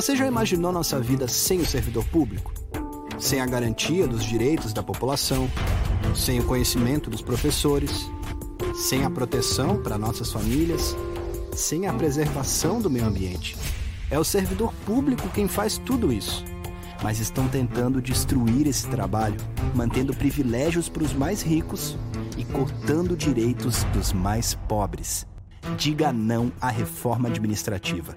Você já imaginou nossa vida sem o servidor público? Sem a garantia dos direitos da população, sem o conhecimento dos professores, sem a proteção para nossas famílias, sem a preservação do meio ambiente. É o servidor público quem faz tudo isso. Mas estão tentando destruir esse trabalho, mantendo privilégios para os mais ricos e cortando direitos dos mais pobres. Diga não à reforma administrativa.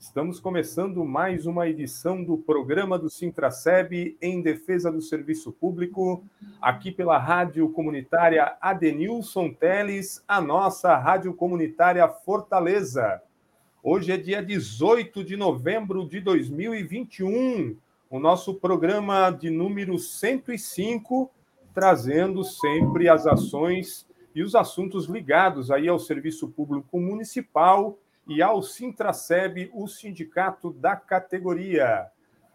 Estamos começando mais uma edição do programa do Sintraceb em defesa do serviço público, aqui pela Rádio Comunitária Adenilson Teles, a nossa Rádio Comunitária Fortaleza. Hoje é dia 18 de novembro de 2021, o nosso programa de número 105, trazendo sempre as ações e os assuntos ligados aí ao serviço público municipal e ao Sintraceb, o sindicato da categoria.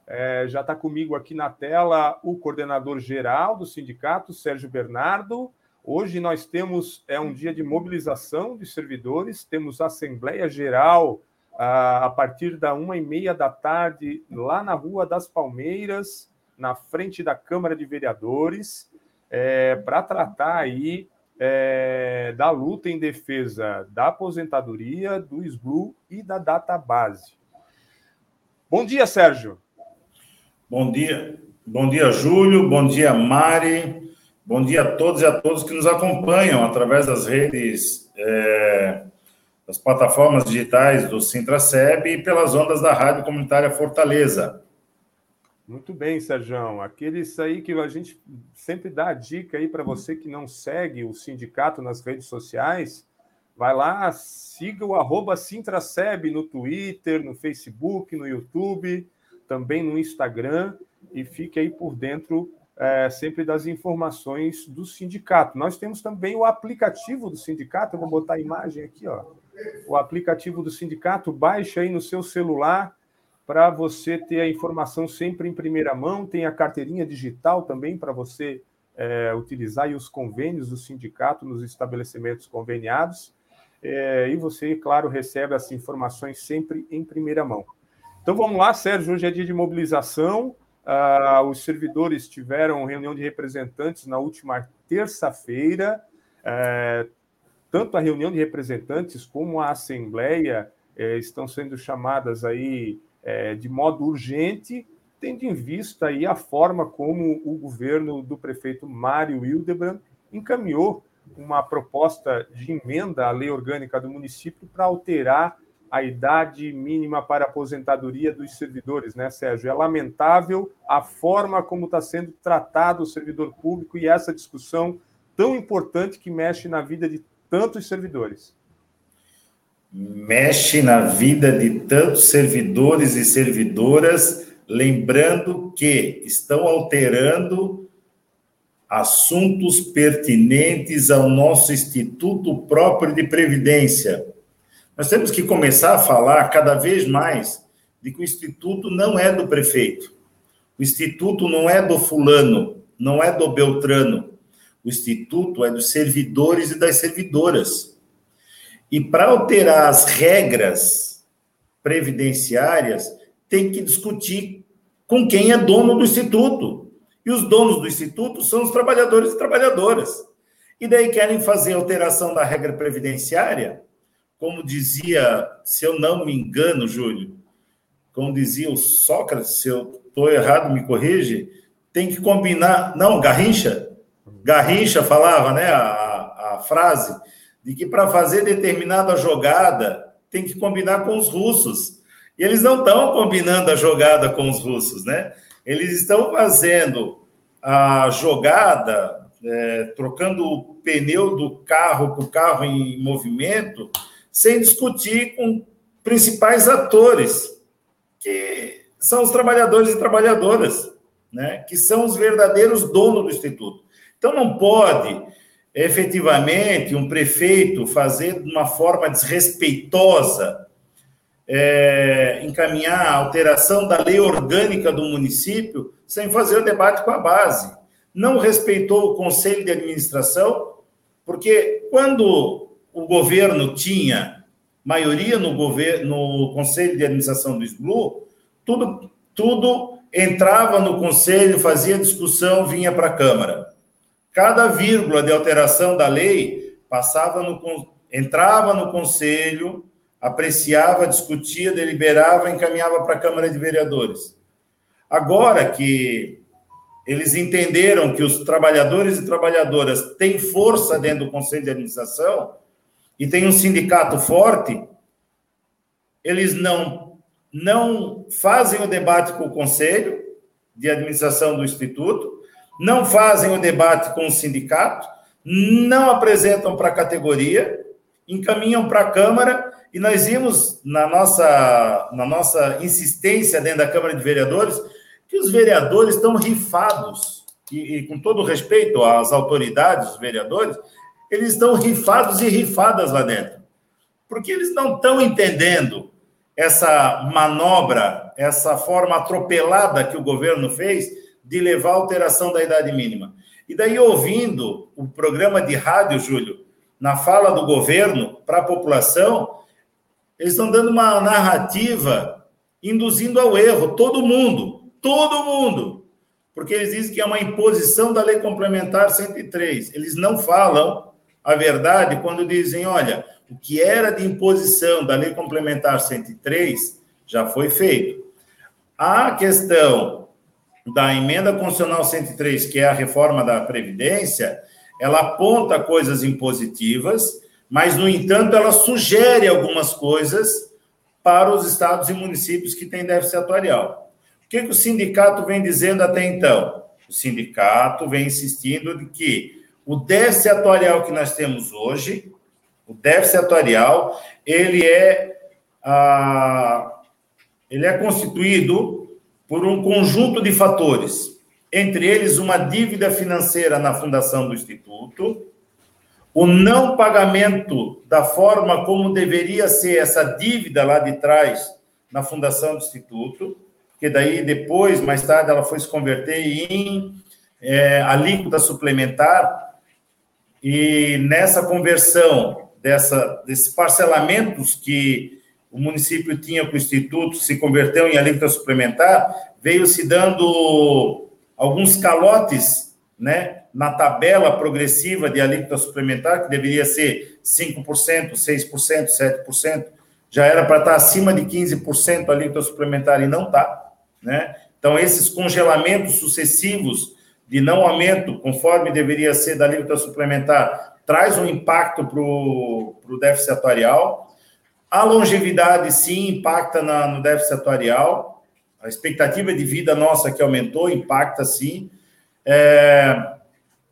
É, já está comigo aqui na tela o coordenador geral do sindicato, Sérgio Bernardo. Hoje nós temos é um dia de mobilização de servidores, temos Assembleia Geral a, a partir da uma e meia da tarde, lá na Rua das Palmeiras, na frente da Câmara de Vereadores, é, para tratar aí é, da luta em defesa da aposentadoria, do SBLU e da database. Bom dia, Sérgio. Bom dia. Bom dia, Júlio. Bom dia, Mari. Bom dia a todos e a todos que nos acompanham através das redes, é, das plataformas digitais do Sintraceb e pelas ondas da Rádio Comunitária Fortaleza. Muito bem, Sérgio. Aqueles aí que a gente sempre dá a dica aí para você que não segue o sindicato nas redes sociais, vai lá, siga o arroba Sintraceb no Twitter, no Facebook, no YouTube, também no Instagram e fique aí por dentro é, sempre das informações do sindicato. Nós temos também o aplicativo do sindicato, eu vou botar a imagem aqui, ó. O aplicativo do sindicato, baixa aí no seu celular, para você ter a informação sempre em primeira mão. Tem a carteirinha digital também para você é, utilizar e os convênios do sindicato nos estabelecimentos conveniados. É, e você, claro, recebe as informações sempre em primeira mão. Então vamos lá, Sérgio. Hoje é dia de mobilização. Ah, os servidores tiveram reunião de representantes na última terça-feira. É, tanto a reunião de representantes como a assembleia é, estão sendo chamadas aí é, de modo urgente, tendo em vista aí a forma como o governo do prefeito Mário Hildebrand encaminhou uma proposta de emenda à lei orgânica do município para alterar a idade mínima para aposentadoria dos servidores, né, Sérgio? É lamentável a forma como está sendo tratado o servidor público e essa discussão tão importante que mexe na vida de tantos servidores mexe na vida de tantos servidores e servidoras, lembrando que estão alterando assuntos pertinentes ao nosso Instituto próprio de Previdência. Nós temos que começar a falar cada vez mais de que o Instituto não é do prefeito, o Instituto não é do fulano, não é do Beltrano, o Instituto é dos servidores e das servidoras. E para alterar as regras previdenciárias, tem que discutir com quem é dono do instituto. E os donos do instituto são os trabalhadores e trabalhadoras. E daí querem fazer alteração da regra previdenciária, como dizia, se eu não me engano, Júlio, como dizia o Sócrates, se eu estou errado, me corrige, tem que combinar. Não, Garrincha? Garrincha falava, né, a, a frase de que para fazer determinada jogada tem que combinar com os russos. E eles não estão combinando a jogada com os russos, né? Eles estão fazendo a jogada, é, trocando o pneu do carro com o carro em movimento, sem discutir com principais atores, que são os trabalhadores e trabalhadoras, né? que são os verdadeiros donos do Instituto. Então, não pode, efetivamente, um prefeito fazer de uma forma desrespeitosa é, encaminhar a alteração da lei orgânica do município sem fazer o debate com a base. Não respeitou o conselho de administração, porque quando o governo tinha maioria no governo, no conselho de administração do SBLU, tudo, tudo entrava no conselho, fazia discussão, vinha para a Câmara. Cada vírgula de alteração da lei passava no, entrava no conselho, apreciava, discutia, deliberava, encaminhava para a Câmara de Vereadores. Agora que eles entenderam que os trabalhadores e trabalhadoras têm força dentro do Conselho de Administração e tem um sindicato forte, eles não não fazem o debate com o Conselho de Administração do Instituto, não fazem o debate com o sindicato, não apresentam para a categoria, encaminham para a Câmara e nós vimos na nossa, na nossa insistência dentro da Câmara de Vereadores que os vereadores estão rifados, e, e com todo respeito às autoridades, os vereadores, eles estão rifados e rifadas lá dentro, porque eles não estão entendendo essa manobra, essa forma atropelada que o governo fez de levar a alteração da idade mínima. E daí, ouvindo o programa de rádio, Júlio, na fala do governo para a população, eles estão dando uma narrativa induzindo ao erro todo mundo, todo mundo. Porque eles dizem que é uma imposição da Lei Complementar 103. Eles não falam a verdade quando dizem, olha, o que era de imposição da Lei Complementar 103 já foi feito. A questão da emenda constitucional 103, que é a reforma da Previdência, ela aponta coisas impositivas mas, no entanto, ela sugere algumas coisas para os estados e municípios que têm déficit atuarial. O que, que o sindicato vem dizendo até então? O sindicato vem insistindo de que o déficit atuarial que nós temos hoje, o déficit atuarial, ele é, ah, ele é constituído por um conjunto de fatores, entre eles uma dívida financeira na fundação do Instituto, o não pagamento da forma como deveria ser essa dívida lá de trás na fundação do Instituto, que daí depois, mais tarde, ela foi se converter em é, alíquota suplementar, e nessa conversão dessa, desses parcelamentos que o município tinha com o Instituto, se converteu em alíquota suplementar, veio se dando alguns calotes, né, na tabela progressiva de alíquota suplementar, que deveria ser 5%, 6%, 7%, já era para estar acima de 15% a alíquota suplementar e não está. Né? Então, esses congelamentos sucessivos de não aumento, conforme deveria ser da alíquota suplementar, traz um impacto para o déficit atuarial. A longevidade, sim, impacta na, no déficit atuarial. A expectativa de vida nossa que aumentou, impacta, sim. É,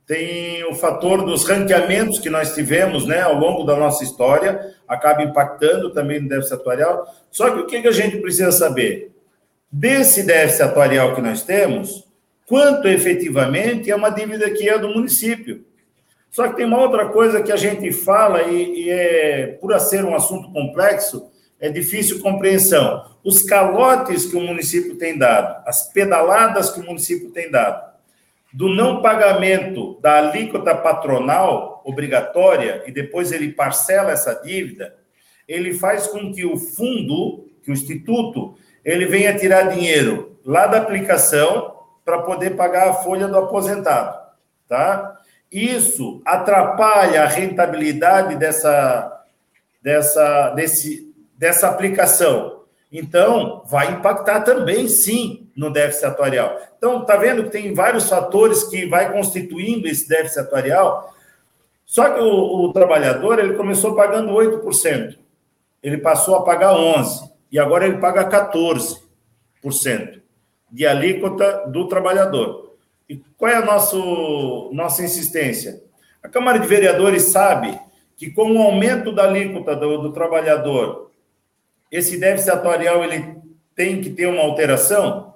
tem o fator dos ranqueamentos que nós tivemos né, ao longo da nossa história, acaba impactando também no déficit atuarial. Só que o que, que a gente precisa saber? Desse déficit atuarial que nós temos, quanto efetivamente é uma dívida que é do município. Só que tem uma outra coisa que a gente fala e, e é, por ser um assunto complexo, é difícil compreensão. Os calotes que o município tem dado, as pedaladas que o município tem dado, do não pagamento da alíquota patronal obrigatória e depois ele parcela essa dívida, ele faz com que o fundo, que o instituto, ele venha tirar dinheiro lá da aplicação para poder pagar a folha do aposentado, tá? Isso atrapalha a rentabilidade dessa dessa desse dessa aplicação. Então, vai impactar também, sim, no déficit atuarial. Então, está vendo que tem vários fatores que vai constituindo esse déficit atuarial. Só que o, o trabalhador, ele começou pagando 8%. Ele passou a pagar 11%. E agora ele paga 14% de alíquota do trabalhador. E qual é a nosso, nossa insistência? A Câmara de Vereadores sabe que com o aumento da alíquota do, do trabalhador esse déficit atuarial ele tem que ter uma alteração?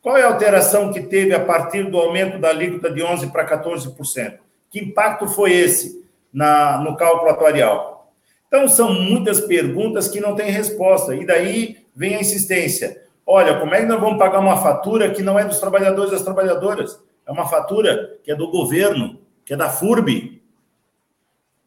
Qual é a alteração que teve a partir do aumento da alíquota de 11% para 14%? Que impacto foi esse na, no cálculo atuarial? Então, são muitas perguntas que não têm resposta. E daí vem a insistência. Olha, como é que nós vamos pagar uma fatura que não é dos trabalhadores e das trabalhadoras? É uma fatura que é do governo, que é da FURB.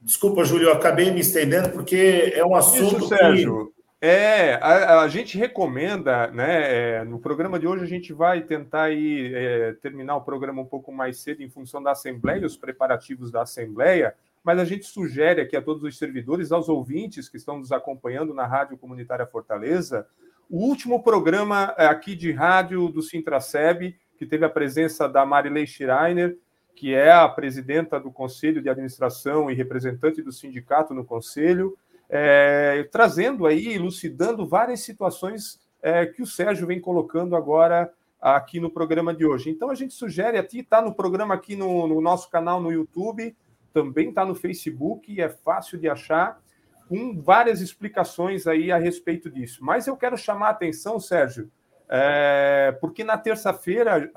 Desculpa, Júlio, eu acabei me estendendo porque é um assunto Isso, Sérgio. Que... É, a, a, gente recomenda, né? É, no programa de hoje a gente vai tentar ir, é, terminar o programa um pouco mais cedo em função da Assembleia, os preparativos da Assembleia, mas a gente sugere aqui a todos os servidores, aos ouvintes que estão nos acompanhando na Rádio Comunitária Fortaleza, o último programa é, aqui de rádio do Sintraceb, que teve a presença da Marilei Schreiner, que é a presidenta do Conselho de Administração e representante do sindicato no Conselho, é, trazendo aí, elucidando várias situações é, que o Sérgio vem colocando agora aqui no programa de hoje. Então a gente sugere a ti, está no programa aqui no, no, nosso canal no YouTube, também está no Facebook, é fácil de achar, com várias explicações aí a respeito disso. Mas eu quero chamar a atenção, Sérgio, é, porque na terça-feira,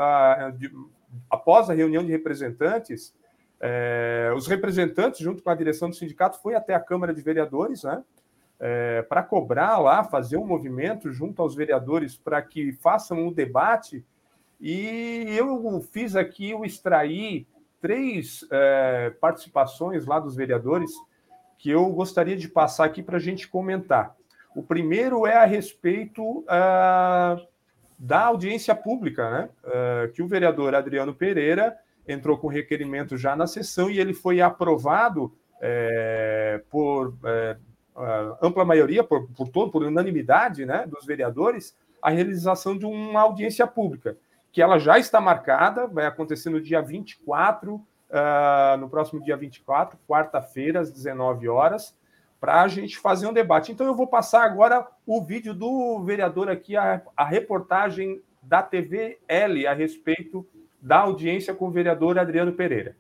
após a reunião de representantes, é, os representantes, junto com a direção do sindicato, foi até a Câmara de Vereadores, né? É, para cobrar lá, fazer um movimento junto aos vereadores para que façam um debate. E eu fiz aqui, eu extraí três é, participações lá dos vereadores que eu gostaria de passar aqui para a gente comentar. O primeiro é a respeito uh, da audiência pública, né? Uh, que o vereador Adriano Pereira entrou com requerimento já na sessão e ele foi aprovado é, por é, ampla maioria, por, por todo, por unanimidade né, dos vereadores, a realização de uma audiência pública, que ela já está marcada, vai acontecer no dia 24, uh, no próximo dia 24, quarta-feira, às 19 horas, para a gente fazer um debate. Então, eu vou passar agora o vídeo do vereador aqui, a, a reportagem da TV L a respeito da audiência com o vereador Adriano Pereira.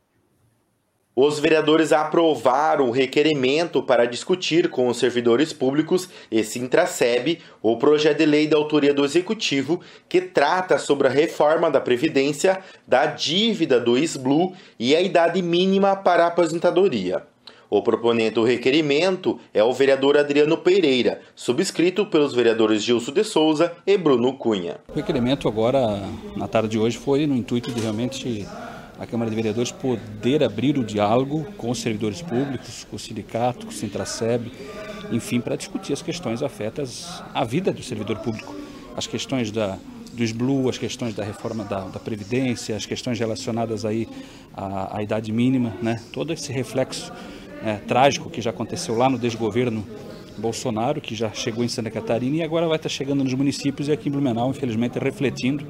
Os vereadores aprovaram o requerimento para discutir com os servidores públicos e Sintraceb o projeto de lei da autoria do Executivo que trata sobre a reforma da Previdência, da dívida do SBLU e a idade mínima para a aposentadoria. O proponente do requerimento é o vereador Adriano Pereira, subscrito pelos vereadores Gilson de Souza e Bruno Cunha. O requerimento agora, na tarde de hoje, foi no intuito de realmente a Câmara de Vereadores poder abrir o diálogo com os servidores públicos, com o sindicato, com o Sintraceb, enfim, para discutir as questões afetas à vida do servidor público. As questões da, do SBLU, as questões da reforma da, da Previdência, as questões relacionadas aí à, à idade mínima, né? todo esse reflexo é, trágico que já aconteceu lá no desgoverno Bolsonaro, que já chegou em Santa Catarina e agora vai estar chegando nos municípios e aqui em Blumenau, infelizmente, refletindo,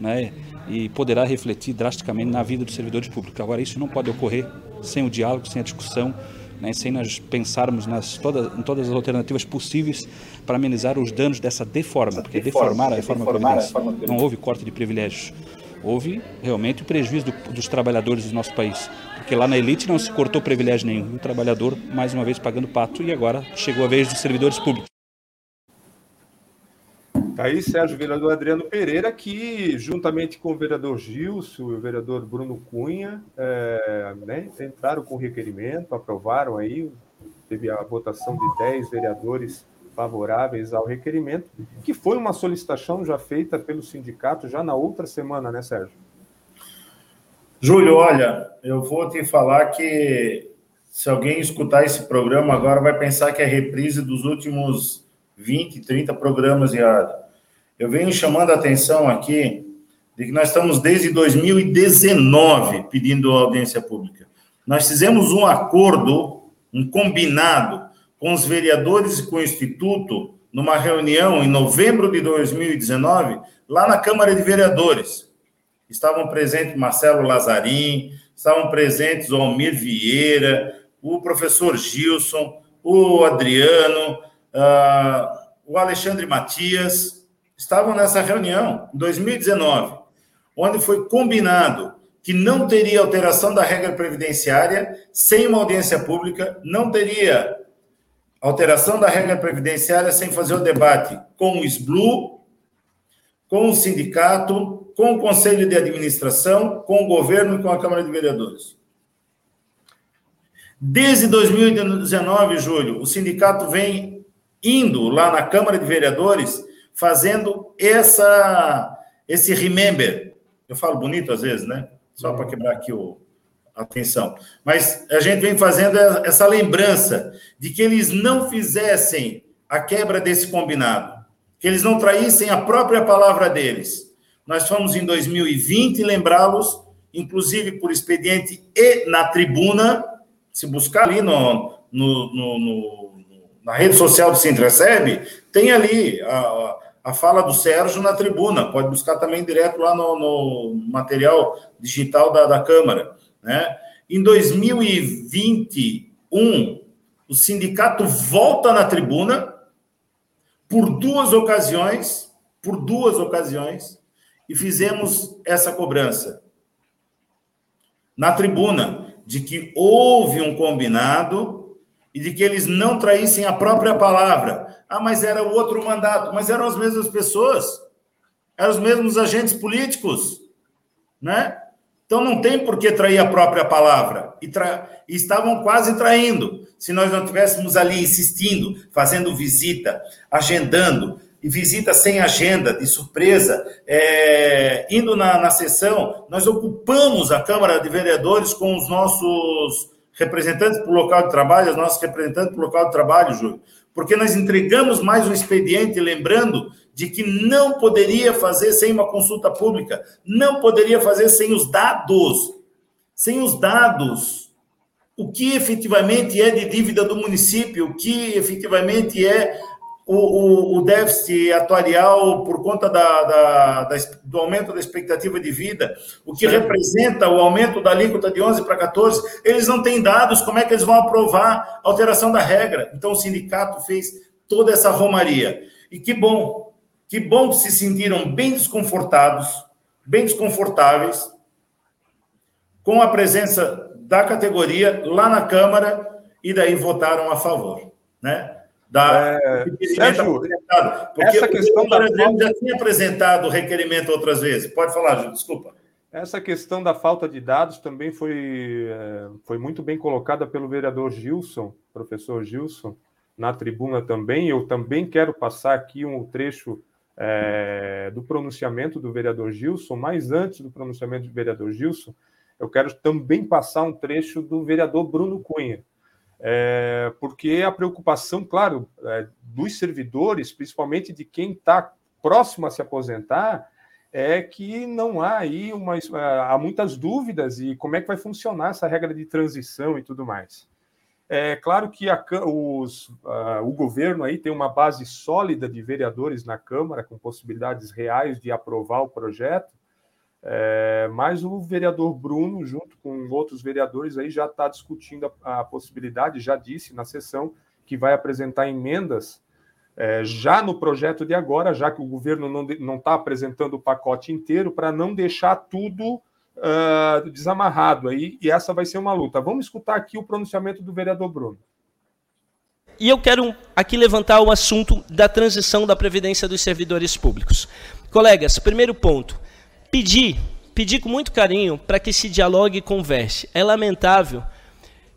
né, e poderá refletir drasticamente na vida dos servidores públicos. Agora, isso não pode ocorrer sem o diálogo, sem a discussão, né, sem nós pensarmos nas todas, em todas as alternativas possíveis para amenizar os danos dessa deforma, porque deformar a reforma previdenciária não houve corte de privilégios, houve realmente o prejuízo do, dos trabalhadores do nosso país. Porque lá na elite não se cortou privilégio nenhum. O trabalhador, mais uma vez, pagando pato e agora chegou a vez dos servidores públicos. Aí Sérgio Vereador Adriano Pereira, que juntamente com o vereador Gilson e o vereador Bruno Cunha, é, né, entraram com requerimento, aprovaram aí, teve a votação de 10 vereadores favoráveis ao requerimento, que foi uma solicitação já feita pelo sindicato já na outra semana, né, Sérgio? Júlio, olha, eu vou te falar que se alguém escutar esse programa agora vai pensar que é reprise dos últimos 20, 30 programas de. Eu venho chamando a atenção aqui de que nós estamos desde 2019 pedindo audiência pública. Nós fizemos um acordo, um combinado com os vereadores e com o Instituto numa reunião em novembro de 2019, lá na Câmara de Vereadores. Estavam presentes Marcelo Lazarim, estavam presentes o Almir Vieira, o professor Gilson, o Adriano, uh, o Alexandre Matias, estavam nessa reunião em 2019, onde foi combinado que não teria alteração da regra previdenciária sem uma audiência pública, não teria alteração da regra previdenciária sem fazer o debate com o SBLU, com o sindicato, com o conselho de administração, com o governo e com a Câmara de Vereadores. Desde 2019, Júlio, o sindicato vem indo lá na Câmara de Vereadores fazendo essa esse remember. Eu falo bonito às vezes, né? Só para quebrar aqui o, a atenção. Mas a gente vem fazendo essa lembrança de que eles não fizessem a quebra desse combinado, que eles não traíssem a própria palavra deles. Nós fomos em 2020 lembrá-los, inclusive por expediente e na tribuna, se buscar ali no, no, no, no na rede social do Sintraceb, tem ali a, fala do Sérgio na tribuna, pode buscar também direto lá no, no material digital da, da Câmara. Né? Em 2021, o sindicato volta na tribuna por duas ocasiões, por duas ocasiões, e fizemos essa cobrança na tribuna de que houve um combinado e de que eles não traíssem a própria palavra. Ah, mas era o outro mandato, mas eram as mesmas pessoas, eram os mesmos agentes políticos, né? Então não tem por que trair a própria palavra. E, tra... e estavam quase traindo. Se nós não estivéssemos ali insistindo, fazendo visita, agendando, e visita sem agenda, de surpresa, é... indo na, na sessão, nós ocupamos a Câmara de Vereadores com os nossos representantes para o local de trabalho, os nossos representantes para o local de trabalho, Júlio, porque nós entregamos mais um expediente, lembrando de que não poderia fazer sem uma consulta pública, não poderia fazer sem os dados. Sem os dados, o que efetivamente é de dívida do município, o que efetivamente é o, o, o déficit atuarial por conta da, da, da, do aumento da expectativa de vida, o que certo. representa o aumento da alíquota de 11 para 14, eles não têm dados, como é que eles vão aprovar a alteração da regra? Então o sindicato fez toda essa romaria. E que bom que bom que se sentiram bem desconfortados, bem desconfortáveis, com a presença da categoria lá na Câmara e daí votaram a favor, né? Da é, Sérgio, porque essa questão da falta... já tinha apresentado o requerimento outras vezes. Pode falar, Ju, desculpa. Essa questão da falta de dados também foi, é, foi muito bem colocada pelo vereador Gilson, professor Gilson, na tribuna também. Eu também quero passar aqui um trecho é, do pronunciamento do vereador Gilson, mas antes do pronunciamento do vereador Gilson, eu quero também passar um trecho do vereador Bruno Cunha, é, porque a preocupação, claro, é, dos servidores, principalmente de quem está próximo a se aposentar, é que não há aí uma, há muitas dúvidas e como é que vai funcionar essa regra de transição e tudo mais. É claro que a, os, uh, o governo aí tem uma base sólida de vereadores na Câmara, com possibilidades reais de aprovar o projeto, é, mas o vereador Bruno, junto com outros vereadores, aí já está discutindo a, a, possibilidade, já disse na sessão, que vai apresentar emendas é, já no projeto de agora, já que o governo não está apresentando o pacote inteiro, para não deixar tudo uh, desamarrado aí, e essa vai ser uma luta. Vamos escutar aqui o pronunciamento do vereador Bruno. E eu quero aqui levantar o assunto da transição da Previdência dos servidores públicos. Colegas, primeiro ponto, pedir, pedir com muito carinho para que se dialogue e converse. É lamentável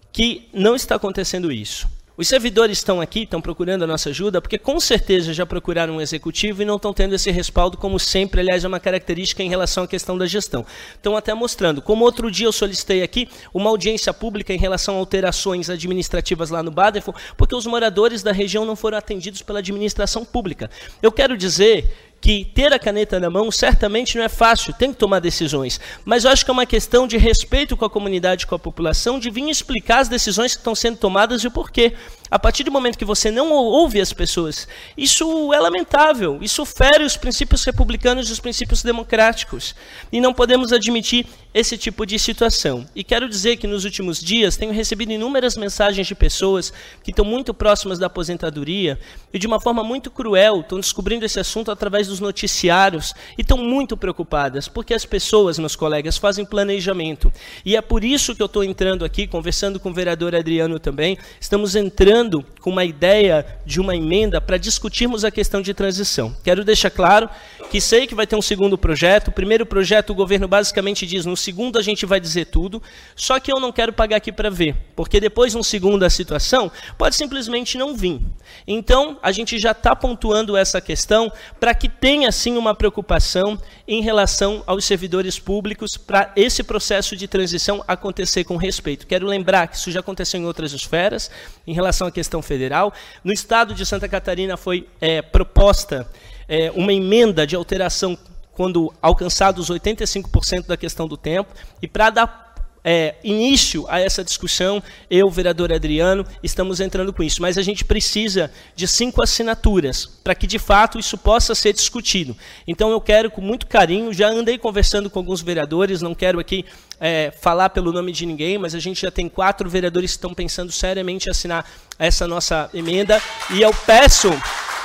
que não está acontecendo isso. Os servidores estão aqui, estão procurando a nossa ajuda, porque com certeza já procuraram um executivo e não estão tendo esse respaldo, como sempre, aliás, é uma característica em relação à questão da gestão. Estão até mostrando. Como outro dia eu solicitei aqui uma audiência pública em relação a alterações administrativas lá no Baderfo, porque os moradores da região não foram atendidos pela administração pública. Eu quero dizer que ter a caneta na mão certamente não é fácil, tem que tomar decisões. Mas eu acho que é uma questão de respeito com a comunidade, com a população, de vir explicar as decisões que estão sendo tomadas e o porquê. A partir do momento que você não ouve as pessoas, isso é lamentável, isso fere os princípios republicanos e os princípios democráticos. E não podemos admitir esse tipo de situação. E quero dizer que nos últimos dias tenho recebido inúmeras mensagens de pessoas que estão muito próximas da aposentadoria e de uma forma muito cruel estão descobrindo esse assunto através dos noticiários e estão muito preocupadas, porque as pessoas, meus colegas, fazem planejamento. E é por isso que eu estou entrando aqui, conversando com o vereador Adriano também, estamos entrando com uma ideia de uma emenda para discutirmos a questão de transição. Quero deixar claro que sei que vai ter um segundo projeto. O primeiro projeto o governo basicamente diz, no segundo a gente vai dizer tudo, só que eu não quero pagar aqui para ver, porque depois, no segundo, a situação pode simplesmente não vir. Então, a gente já está pontuando essa questão para que tenha, sim, uma preocupação em relação aos servidores públicos para esse processo de transição acontecer com respeito. Quero lembrar que isso já aconteceu em outras esferas, em relação à questão federal. No estado de Santa Catarina foi é, proposta é, uma emenda de alteração quando alcançados 85% da questão do tempo, e para dar é, início a essa discussão, eu, vereador Adriano, estamos entrando com isso. Mas a gente precisa de cinco assinaturas para que, de fato, isso possa ser discutido. Então, eu quero, com muito carinho, já andei conversando com alguns vereadores, não quero aqui é, falar pelo nome de ninguém, mas a gente já tem quatro vereadores que estão pensando seriamente em assinar essa nossa emenda. E eu peço,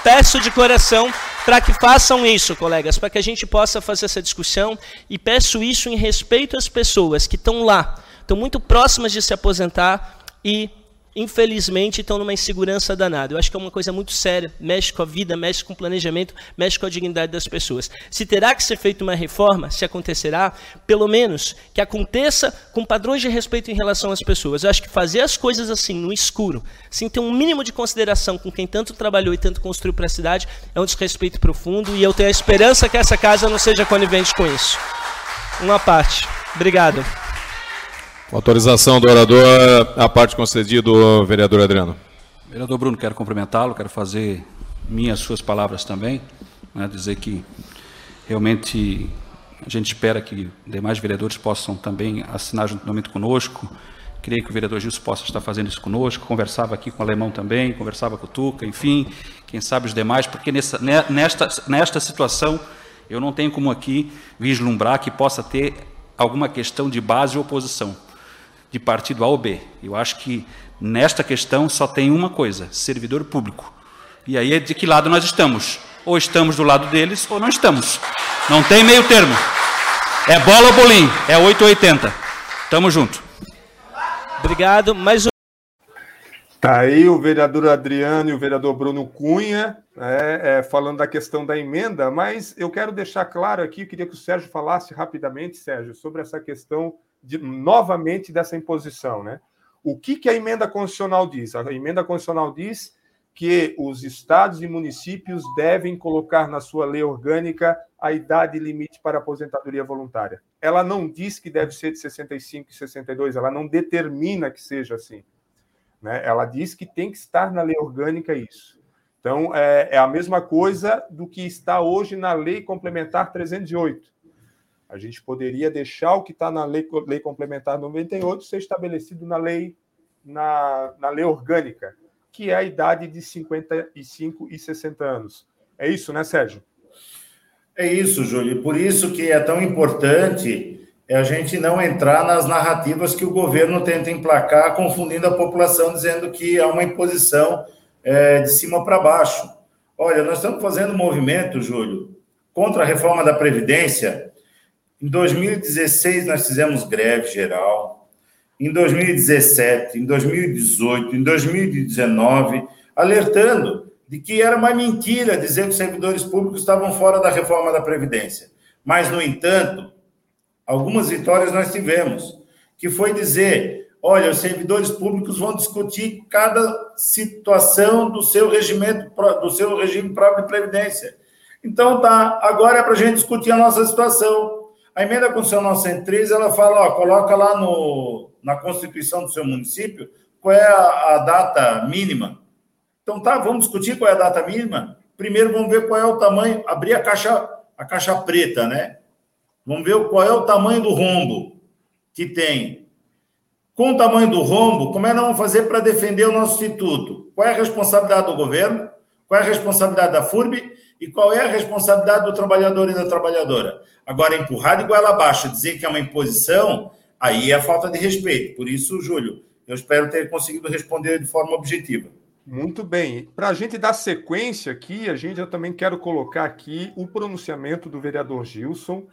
peço de coração para que façam isso, colegas, para que a gente possa fazer essa discussão e peço isso em respeito às pessoas que estão lá, estão muito próximas de se aposentar e infelizmente, estão numa insegurança danada. Eu acho que é uma coisa muito séria, mexe com a vida, mexe com o planejamento, mexe com a dignidade das pessoas. Se terá que ser feita uma reforma, se acontecerá, pelo menos que aconteça com padrões de respeito em relação às pessoas. Eu acho que fazer as coisas assim, no escuro, sem ter um mínimo de consideração com quem tanto trabalhou e tanto construiu para a cidade, é um desrespeito profundo e eu tenho a esperança que essa casa não seja conivente com isso. Uma parte. Obrigado. Autorização do orador, a parte concedida do vereador Adriano. Vereador Bruno, quero cumprimentá-lo, quero fazer minhas suas palavras também, né, dizer que realmente a gente espera que demais vereadores possam também assinar juntamente conosco. Creio que o vereador Gilson possa estar fazendo isso conosco. Conversava aqui com o Alemão também, conversava com o Tuca, enfim, quem sabe os demais, porque nessa, nesta, nesta situação eu não tenho como aqui vislumbrar que possa ter alguma questão de base ou oposição de partido A ou B. Eu acho que nesta questão só tem uma coisa: servidor público. E aí é de que lado nós estamos? Ou estamos do lado deles ou não estamos. Não tem meio termo. É bola ou bolim? É 880. Tamo junto. Obrigado. Mais um. Tá aí o vereador Adriano e o vereador Bruno Cunha é, é, falando da questão da emenda, mas eu quero deixar claro aqui, eu queria que o Sérgio falasse rapidamente, Sérgio, sobre essa questão de, novamente dessa imposição. Né? O que, que a emenda constitucional diz? A emenda constitucional diz que os estados e municípios devem colocar na sua lei orgânica a idade limite para aposentadoria voluntária. Ela não diz que deve ser de 65 e 62, ela não determina que seja assim. Né? Ela diz que tem que estar na lei orgânica isso. Então, é, é a mesma coisa do que está hoje na Lei Complementar 308. A gente poderia deixar o que está na lei, lei Complementar 98 ser estabelecido na lei, na, na lei orgânica, que é a idade de 55 e 60 anos. É isso, né, Sérgio? É isso, Júlio. Por isso que é tão importante a gente não entrar nas narrativas que o governo tenta emplacar, confundindo a população, dizendo que há uma imposição é, de cima para baixo. Olha, nós estamos fazendo um movimento, Júlio, contra a reforma da Previdência, em 2016, nós fizemos greve geral. Em 2017, em 2018, em 2019, alertando de que era uma mentira dizer que os servidores públicos estavam fora da reforma da Previdência. Mas, no entanto, algumas vitórias nós tivemos, que foi dizer: olha, os servidores públicos vão discutir cada situação do seu regimento, do seu regime próprio de previdência. Então tá, agora é para a gente discutir a nossa situação. A emenda constitucional 103, ela fala, ó, coloca lá no, na constituição do seu município qual é a, a data mínima. Então tá, vamos discutir qual é a data mínima. Primeiro vamos ver qual é o tamanho, abrir a caixa, a caixa preta, né? Vamos ver qual é o tamanho do rombo que tem. Com o tamanho do rombo, como é que nós vamos fazer para defender o nosso instituto? Qual é a responsabilidade do governo? Qual é a responsabilidade da FURB? E qual é a responsabilidade do trabalhador e da trabalhadora? Agora, empurrar de goela abaixo, dizer que é uma imposição, aí é falta de respeito. Por isso, Júlio, eu espero ter conseguido responder de forma objetiva. Muito bem. Para a gente dar sequência aqui, a gente eu também quero colocar aqui o pronunciamento do vereador Gilson.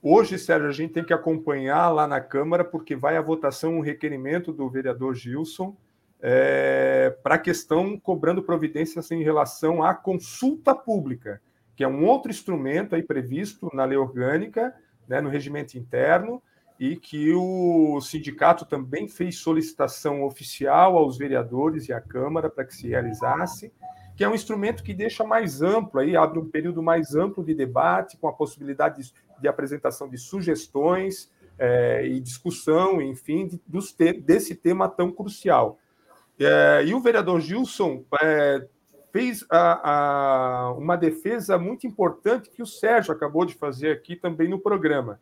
Hoje, Sérgio, a gente tem que acompanhar lá na Câmara, porque vai à votação um requerimento do vereador Gilson é, para a questão cobrando providências em relação à consulta pública, que é um outro instrumento aí previsto na lei orgânica, né, no regimento interno, e que o sindicato também fez solicitação oficial aos vereadores e à Câmara para que se realizasse, que é um instrumento que deixa mais amplo, aí abre um período mais amplo de debate, com a possibilidade de, de apresentação de sugestões é, e discussão, enfim, de, dos te, desse tema tão crucial. É, e o vereador Gilson é, fez a, a, uma defesa muito importante que o Sérgio acabou de fazer aqui também no programa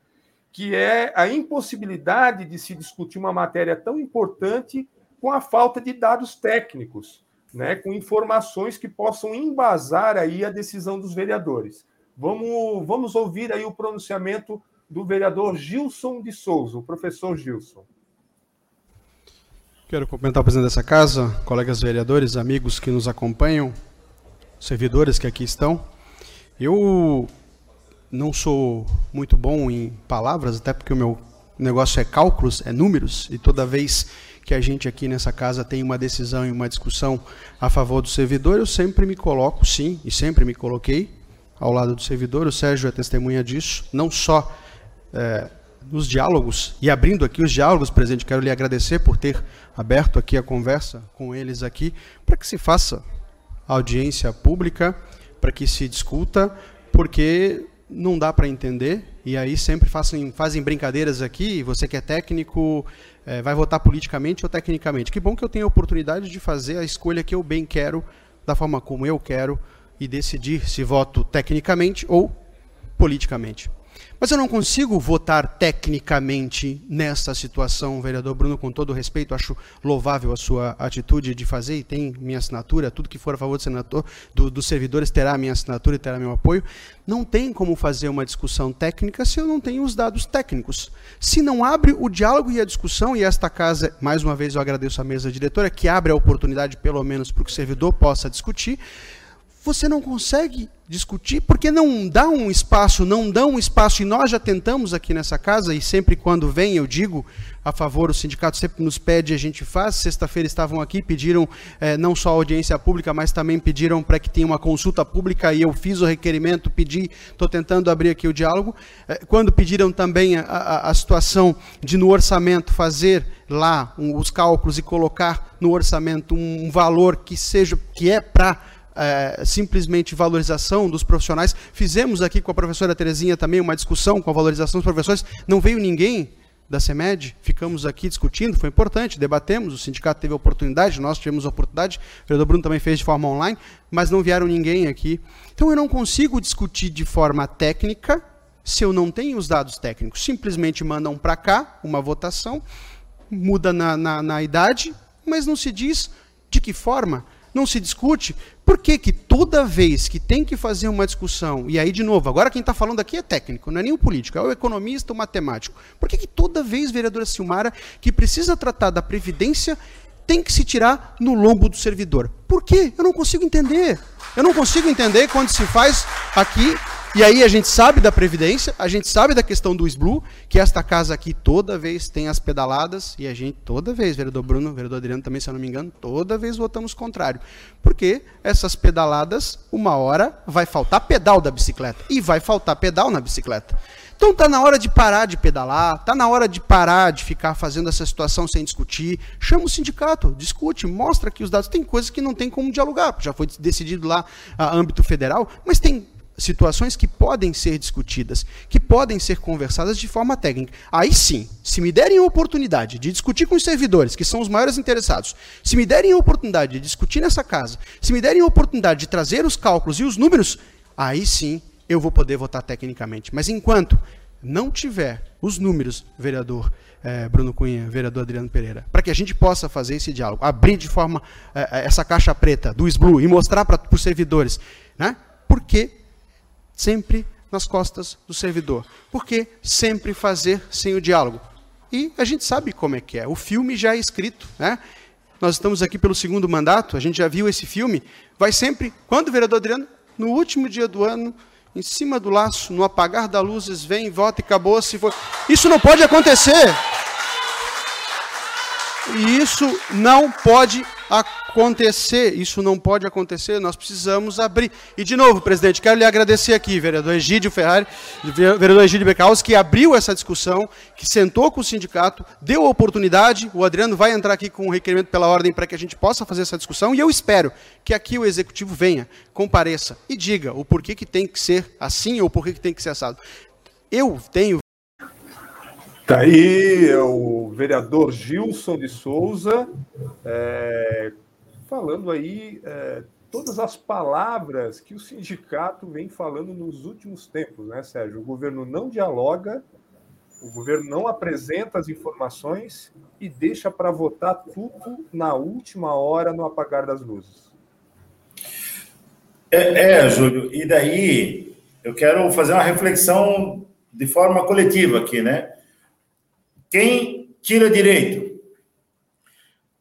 que é a impossibilidade de se discutir uma matéria tão importante com a falta de dados técnicos, né, com informações que possam embasar aí a decisão dos vereadores. Vamos, vamos ouvir aí o pronunciamento do vereador Gilson de Souza, o professor Gilson. Quero cumprimentar o presidente dessa casa, colegas vereadores, amigos que nos acompanham, servidores que aqui estão. Eu não sou muito bom em palavras, até porque o meu negócio é cálculos, é números, e toda vez que a gente aqui nessa casa tem uma decisão e uma discussão a favor do servidor, eu sempre me coloco, sim, e sempre me coloquei ao lado do servidor. O Sérgio é testemunha disso, não só é, nos diálogos, e abrindo aqui os diálogos, presidente, quero lhe agradecer por ter aberto aqui a conversa com eles aqui, para que se faça audiência pública, para que se discuta, porque não dá para entender, e aí sempre fazem, fazem brincadeiras aqui, você que é técnico, é, vai votar politicamente ou tecnicamente. Que bom que eu tenho a oportunidade de fazer a escolha que eu bem quero, da forma como eu quero, e decidir se voto tecnicamente ou politicamente. Mas eu não consigo votar tecnicamente nessa situação, vereador Bruno, com todo respeito, acho louvável a sua atitude de fazer e tem minha assinatura, tudo que for a favor do senador, do, dos servidores terá minha assinatura e terá meu apoio. Não tem como fazer uma discussão técnica se eu não tenho os dados técnicos. Se não abre o diálogo e a discussão, e esta casa, mais uma vez eu agradeço à mesa diretora, que abre a oportunidade, pelo menos, para que o servidor possa discutir, você não consegue discutir porque não dá um espaço, não dá um espaço, e nós já tentamos aqui nessa casa, e sempre quando vem eu digo a favor, o sindicato sempre nos pede, a gente faz. Sexta-feira estavam aqui, pediram eh, não só audiência pública, mas também pediram para que tenha uma consulta pública, e eu fiz o requerimento, pedi, estou tentando abrir aqui o diálogo. Eh, quando pediram também a, a, a, situação de no orçamento fazer lá um, os cálculos e colocar no orçamento um, um valor que seja, que é para é, simplesmente valorização dos profissionais. Fizemos aqui com a professora Terezinha também uma discussão com a valorização dos professores. Não veio ninguém da CEMED, ficamos aqui discutindo, foi importante, debatemos, o sindicato teve a oportunidade, nós tivemos a oportunidade, o vereador Bruno também fez de forma online, mas não vieram ninguém aqui. Então eu não consigo discutir de forma técnica se eu não tenho os dados técnicos. Simplesmente mandam para cá uma votação, muda na, na, na idade, mas não se diz de que forma não se discute, por que, que toda vez que tem que fazer uma discussão, e aí de novo, agora quem está falando aqui é técnico, não é nem o político, é o economista, o matemático. Por que, que toda vez, vereadora Silmara, que precisa tratar da Previdência, tem que se tirar no lombo do servidor? Por quê? Eu não consigo entender. Eu não consigo entender quando se faz aqui e aí a gente sabe da Previdência, a gente sabe da questão do SBLU, que esta casa aqui toda vez tem as pedaladas, e a gente toda vez, vereador Bruno, vereador Adriano também, se eu não me engano, toda vez votamos contrário. Porque essas pedaladas, uma hora vai faltar pedal da bicicleta, e vai faltar pedal na bicicleta. Então está na hora de parar de pedalar, está na hora de parar de ficar fazendo essa situação sem discutir. Chama o sindicato, discute, mostra que os dados. Tem coisas que não tem como dialogar, já foi decidido lá a âmbito federal, mas tem situações que podem ser discutidas, que podem ser conversadas de forma técnica. Aí sim, se me derem a oportunidade de discutir com os servidores, que são os maiores interessados, se me derem a oportunidade de discutir nessa casa, se me derem a oportunidade de trazer os cálculos e os números, aí sim eu vou poder votar tecnicamente. Mas enquanto não tiver os números, vereador eh, Bruno Cunha, vereador Adriano Pereira, para que a gente possa fazer esse diálogo, abrir de forma eh, essa caixa preta do SBLU e mostrar para os servidores, né? Porque sempre nas costas do servidor. Por que sempre fazer sem o diálogo? E a gente sabe como é que é. O filme já é escrito, né? Nós estamos aqui pelo segundo mandato, a gente já viu esse filme. Vai sempre, quando o vereador Adriano, no último dia do ano, em cima do laço, no apagar das luzes, vem, vota e acabou. Se for... Isso não pode acontecer. E isso não pode acontecer, isso não pode acontecer, nós precisamos abrir. E, de novo, presidente, quero lhe agradecer aqui, vereador Egídio Ferrari, vereador Egídio Becaus, que abriu essa discussão, que sentou com o sindicato, deu a oportunidade, o Adriano vai entrar aqui com um requerimento pela ordem para que a gente possa fazer essa discussão, e eu espero que aqui o executivo venha, compareça e diga o porquê que tem que ser assim ou porquê que tem que ser assado. Eu tenho Está aí o vereador Gilson de Souza é, falando aí é, todas as palavras que o sindicato vem falando nos últimos tempos, né, Sérgio? O governo não dialoga, o governo não apresenta as informações e deixa para votar tudo na última hora no apagar das luzes. É, é, Júlio, e daí eu quero fazer uma reflexão de forma coletiva aqui, né? Quem tira direito?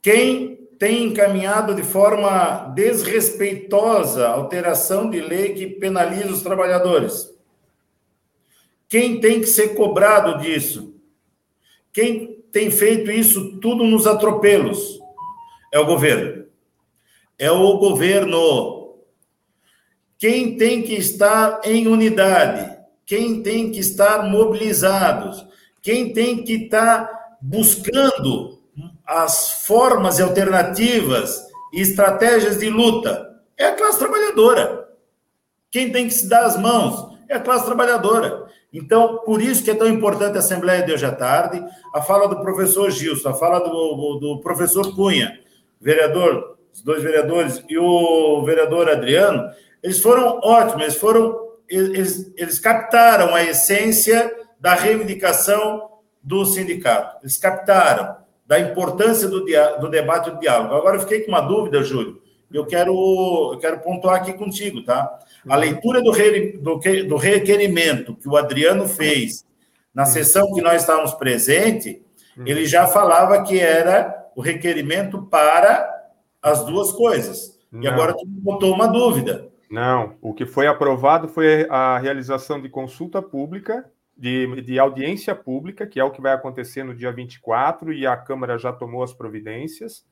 Quem tem encaminhado de forma desrespeitosa alteração de lei que penaliza os trabalhadores? Quem tem que ser cobrado disso? Quem tem feito isso tudo nos atropelos? É o governo. É o governo. Quem tem que estar em unidade? Quem tem que estar mobilizados? Quem tem que estar buscando as formas alternativas e estratégias de luta é a classe trabalhadora. Quem tem que se dar as mãos é a classe trabalhadora. Então, por isso que é tão importante a Assembleia de hoje à tarde, a fala do professor Gilson, a fala do, do professor Cunha, vereador, os dois vereadores, e o vereador Adriano, eles foram ótimos, eles foram, eles, eles captaram a essência da reivindicação do sindicato. Eles captaram da importância do, dia, do debate e do diálogo. Agora eu fiquei com uma dúvida, Júlio. Eu quero, eu quero pontuar aqui contigo, tá? A leitura do, re, do, do requerimento que o Adriano fez na sessão que nós estávamos presentes, ele já falava que era o requerimento para as duas coisas. Não. E agora tu botou uma dúvida. Não, o que foi aprovado foi a realização de consulta pública de, de audiência pública, que é o que vai acontecer no dia 24, e a Câmara já tomou as providências.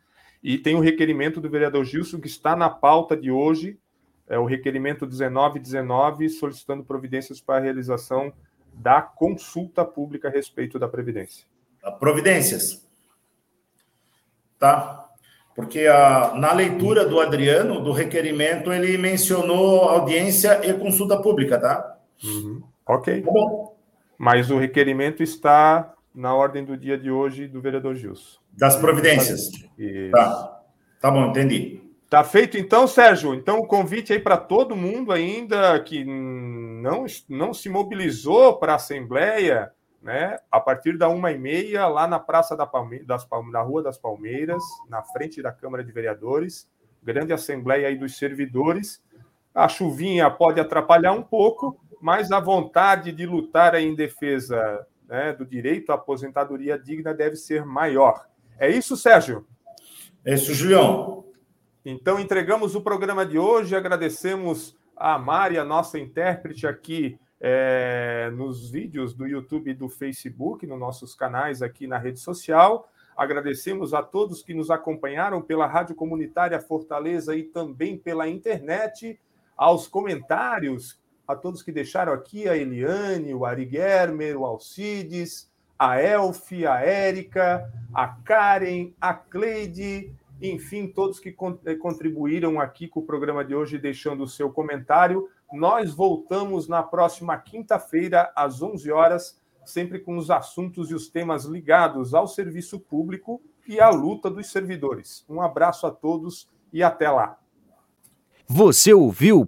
E tem o requerimento do vereador Gilson, que está na pauta de hoje, é o requerimento 1919, solicitando providências para a realização da consulta pública a respeito da Previdência. Providências. Tá? Porque a, na leitura do Adriano, do requerimento, ele mencionou audiência e consulta pública, tá? Uhum. Ok. Tá bom. Mas o requerimento está na ordem do dia de hoje do vereador Gilson. Das providências. Isso. Tá. Tá bom, entendi. Tá feito então, Sérgio. Então, o convite aí para todo mundo ainda que não, não se mobilizou para a Assembleia, né? A partir da uma e meia, lá na Praça da Palme das Palme na Rua das Palmeiras, na frente da Câmara de Vereadores, grande Assembleia aí dos servidores. A chuvinha pode atrapalhar um pouco, mas a vontade de lutar em defesa né, do direito à aposentadoria digna deve ser maior. É isso, Sérgio? É isso, Julião. Então, entregamos o programa de hoje, agradecemos a Mari, a nossa intérprete aqui é, nos vídeos do YouTube e do Facebook, nos nossos canais aqui na rede social. Agradecemos a todos que nos acompanharam pela Rádio Comunitária Fortaleza e também pela internet, aos comentários a todos que deixaram aqui, a Eliane, o Ari Germer, o Alcides, a Elfi, a Érica, a Karen, a Cleide, enfim, todos que eh, contribuíram aqui com o programa de hoje, deixando o seu comentário. Nós voltamos na próxima quinta-feira, às 11 horas, sempre com os assuntos e os temas ligados ao serviço público e à luta dos servidores. Um abraço a todos e até lá. Você ouviu?